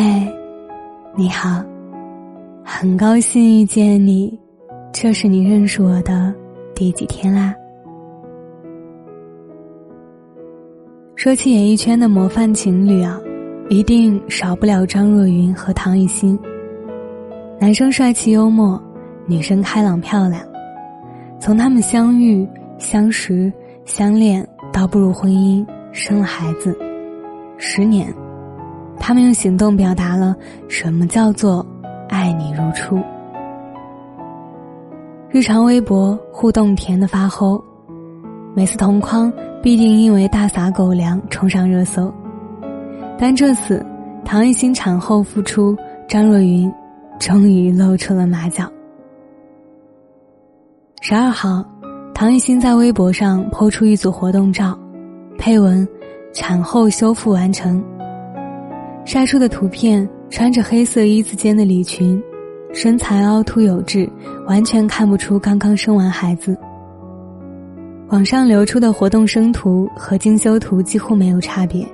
嘿，你好，很高兴遇见你，这是你认识我的第几天啦？说起演艺圈的模范情侣啊，一定少不了张若昀和唐艺昕。男生帅气幽默，女生开朗漂亮。从他们相遇、相识、相恋到步入婚姻、生了孩子，十年。他们用行动表达了什么叫做爱你如初。日常微博互动甜的发齁，每次同框必定因为大撒狗粮冲上热搜。但这次，唐艺昕产后复出，张若昀终于露出了马脚。十二号，唐艺昕在微博上抛出一组活动照，配文：“产后修复完成。”晒出的图片，穿着黑色一字肩的礼裙，身材凹凸有致，完全看不出刚刚生完孩子。网上流出的活动生图和精修图几乎没有差别，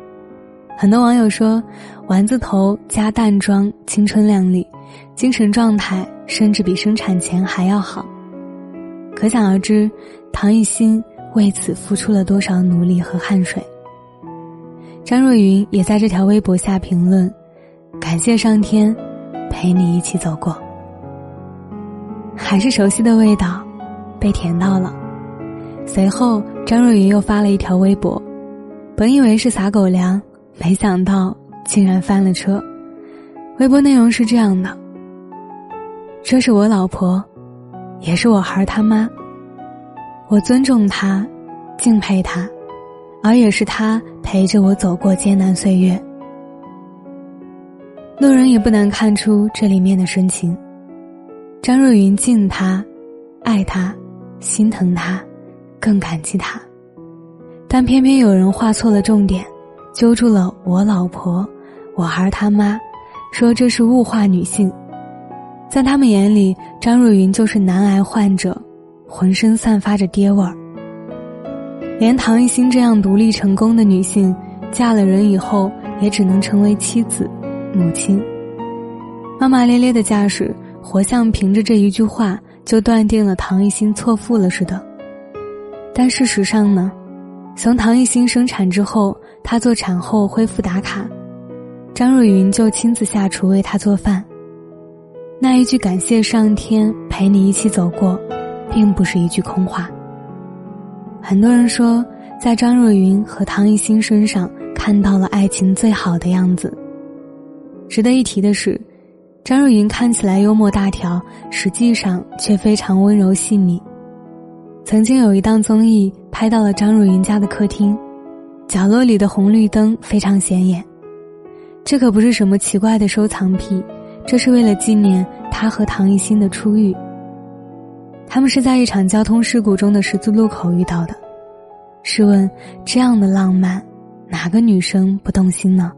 很多网友说丸子头加淡妆，青春靓丽，精神状态甚至比生产前还要好。可想而知，唐艺昕为此付出了多少努力和汗水。张若昀也在这条微博下评论：“感谢上天，陪你一起走过。”还是熟悉的味道，被甜到了。随后，张若昀又发了一条微博，本以为是撒狗粮，没想到竟然翻了车。微博内容是这样的：“这是我老婆，也是我孩他妈。我尊重她，敬佩她。”而也是她陪着我走过艰难岁月。路人也不难看出这里面的深情。张若昀敬他，爱他，心疼他，更感激他。但偏偏有人画错了重点，揪住了我老婆，我孩他妈，说这是物化女性。在他们眼里，张若昀就是男癌患者，浑身散发着爹味儿。连唐艺昕这样独立成功的女性，嫁了人以后也只能成为妻子、母亲。骂骂咧咧的架势，活像凭着这一句话就断定了唐艺昕错付了似的。但事实上呢，从唐艺昕生产之后，她做产后恢复打卡，张若昀就亲自下厨为她做饭。那一句感谢上天陪你一起走过，并不是一句空话。很多人说，在张若昀和唐艺昕身上看到了爱情最好的样子。值得一提的是，张若昀看起来幽默大条，实际上却非常温柔细腻。曾经有一档综艺拍到了张若昀家的客厅，角落里的红绿灯非常显眼。这可不是什么奇怪的收藏癖，这是为了纪念他和唐艺昕的初遇。他们是在一场交通事故中的十字路口遇到的，试问这样的浪漫，哪个女生不动心呢？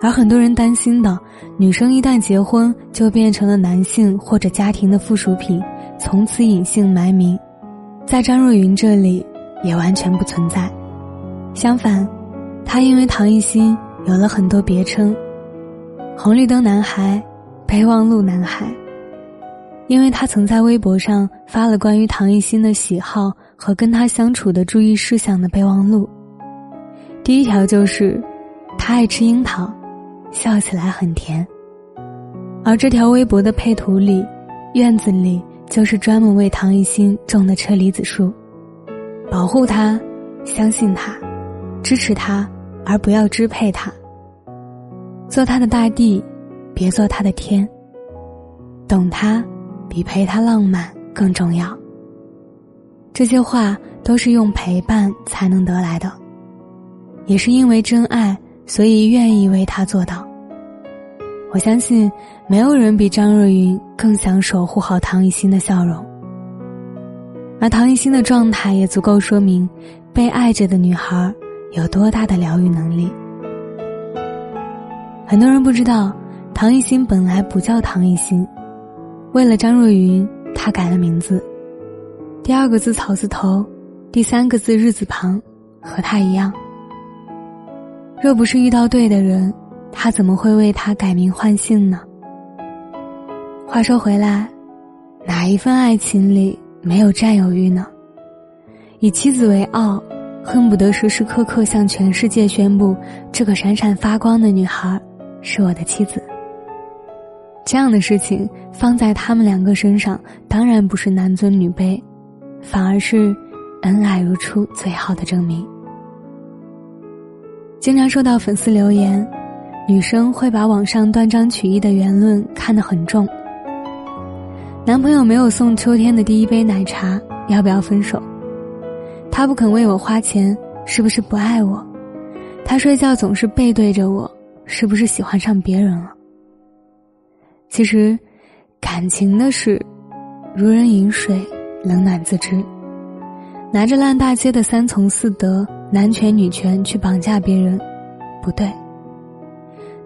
而很多人担心的，女生一旦结婚就变成了男性或者家庭的附属品，从此隐姓埋名，在张若昀这里也完全不存在。相反，他因为唐艺昕有了很多别称：红绿灯男孩、备忘录男孩。因为他曾在微博上发了关于唐艺昕的喜好和跟他相处的注意事项的备忘录。第一条就是，他爱吃樱桃，笑起来很甜。而这条微博的配图里，院子里就是专门为唐艺昕种的车厘子树。保护他，相信他，支持他，而不要支配他。做他的大地，别做他的天。懂他。比陪他浪漫更重要。这些话都是用陪伴才能得来的，也是因为真爱，所以愿意为他做到。我相信，没有人比张若昀更想守护好唐艺昕的笑容。而唐艺昕的状态也足够说明，被爱着的女孩有多大的疗愈能力。很多人不知道，唐艺昕本来不叫唐艺昕。为了张若昀，他改了名字，第二个字草字头，第三个字日字旁，和他一样。若不是遇到对的人，他怎么会为他改名换姓呢？话说回来，哪一份爱情里没有占有欲呢？以妻子为傲，恨不得时时刻刻向全世界宣布这个闪闪发光的女孩是我的妻子。这样的事情放在他们两个身上，当然不是男尊女卑，反而是恩爱如初最好的证明。经常收到粉丝留言，女生会把网上断章取义的言论看得很重。男朋友没有送秋天的第一杯奶茶，要不要分手？他不肯为我花钱，是不是不爱我？他睡觉总是背对着我，是不是喜欢上别人了？其实，感情的事，如人饮水，冷暖自知。拿着烂大街的三从四德、男权女权去绑架别人，不对。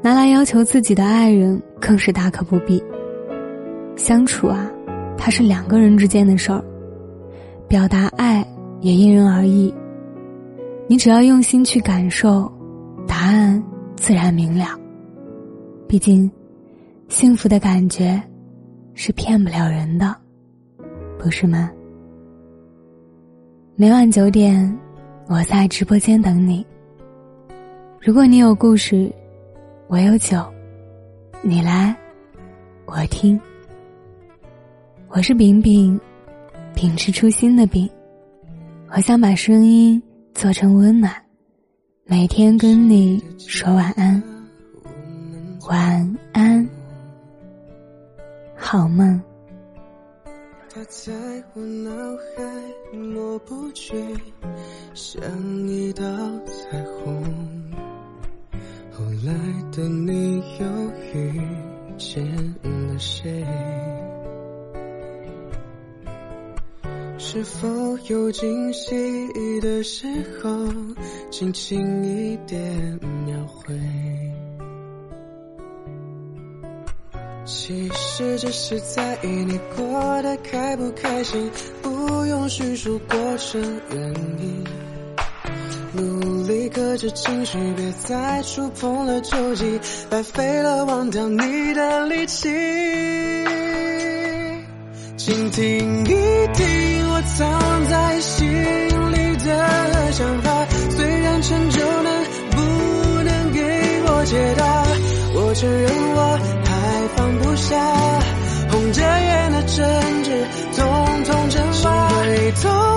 拿来要求自己的爱人，更是大可不必。相处啊，它是两个人之间的事儿，表达爱也因人而异。你只要用心去感受，答案自然明了。毕竟。幸福的感觉，是骗不了人的，不是吗？每晚九点，我在直播间等你。如果你有故事，我有酒，你来，我听。我是饼饼，秉持初心的饼，我想把声音做成温暖，每天跟你说晚安，晚安。好梦。它在我脑海抹不去，像一道彩虹。后来的你又遇见了谁？是否有惊喜的时候，轻轻一点描绘？其实只是在意你过得开不开心，不用叙述过程原因。努力克制情绪，别再触碰了旧疾，白费了忘掉你的力气。请听一听我藏在心里的想法，虽然成就能不能给我解答，我承认我。放不下，红着眼的争执，匆匆蒸发。